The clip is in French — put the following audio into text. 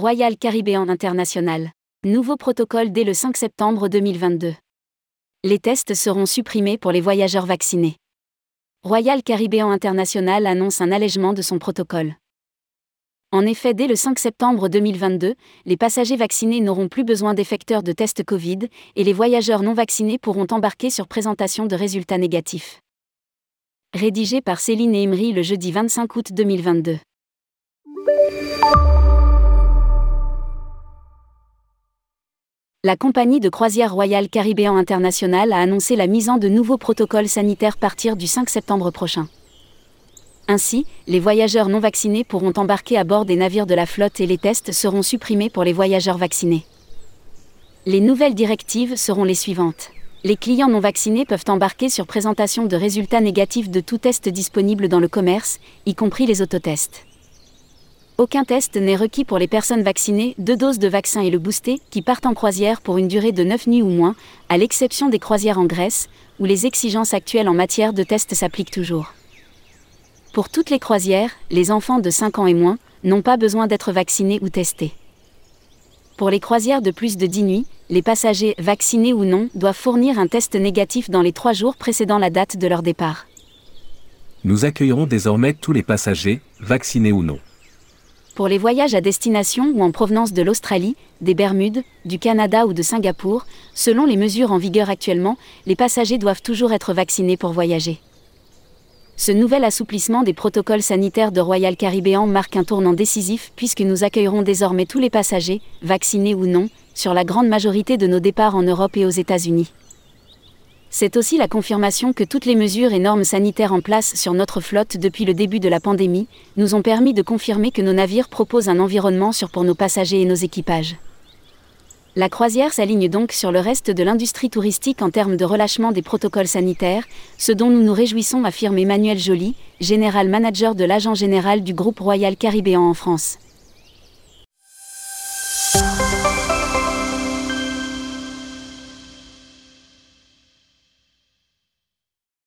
Royal Caribbean International. Nouveau protocole dès le 5 septembre 2022. Les tests seront supprimés pour les voyageurs vaccinés. Royal Caribbean International annonce un allègement de son protocole. En effet, dès le 5 septembre 2022, les passagers vaccinés n'auront plus besoin d'effecteurs de tests Covid et les voyageurs non vaccinés pourront embarquer sur présentation de résultats négatifs. Rédigé par Céline et Emery le jeudi 25 août 2022. La compagnie de croisière Royal Caribbean International a annoncé la mise en de nouveaux protocoles sanitaires partir du 5 septembre prochain. Ainsi, les voyageurs non vaccinés pourront embarquer à bord des navires de la flotte et les tests seront supprimés pour les voyageurs vaccinés. Les nouvelles directives seront les suivantes. Les clients non vaccinés peuvent embarquer sur présentation de résultats négatifs de tout test disponible dans le commerce, y compris les autotests. Aucun test n'est requis pour les personnes vaccinées, deux doses de vaccin et le boosté, qui partent en croisière pour une durée de 9 nuits ou moins, à l'exception des croisières en Grèce, où les exigences actuelles en matière de tests s'appliquent toujours. Pour toutes les croisières, les enfants de 5 ans et moins n'ont pas besoin d'être vaccinés ou testés. Pour les croisières de plus de 10 nuits, les passagers, vaccinés ou non, doivent fournir un test négatif dans les 3 jours précédant la date de leur départ. Nous accueillerons désormais tous les passagers, vaccinés ou non. Pour les voyages à destination ou en provenance de l'Australie, des Bermudes, du Canada ou de Singapour, selon les mesures en vigueur actuellement, les passagers doivent toujours être vaccinés pour voyager. Ce nouvel assouplissement des protocoles sanitaires de Royal Caribbean marque un tournant décisif puisque nous accueillerons désormais tous les passagers, vaccinés ou non, sur la grande majorité de nos départs en Europe et aux États-Unis. C'est aussi la confirmation que toutes les mesures et normes sanitaires en place sur notre flotte depuis le début de la pandémie nous ont permis de confirmer que nos navires proposent un environnement sûr pour nos passagers et nos équipages. La croisière s'aligne donc sur le reste de l'industrie touristique en termes de relâchement des protocoles sanitaires, ce dont nous nous réjouissons, affirme Emmanuel Joly, général manager de l'agent général du groupe Royal Caribéan en France.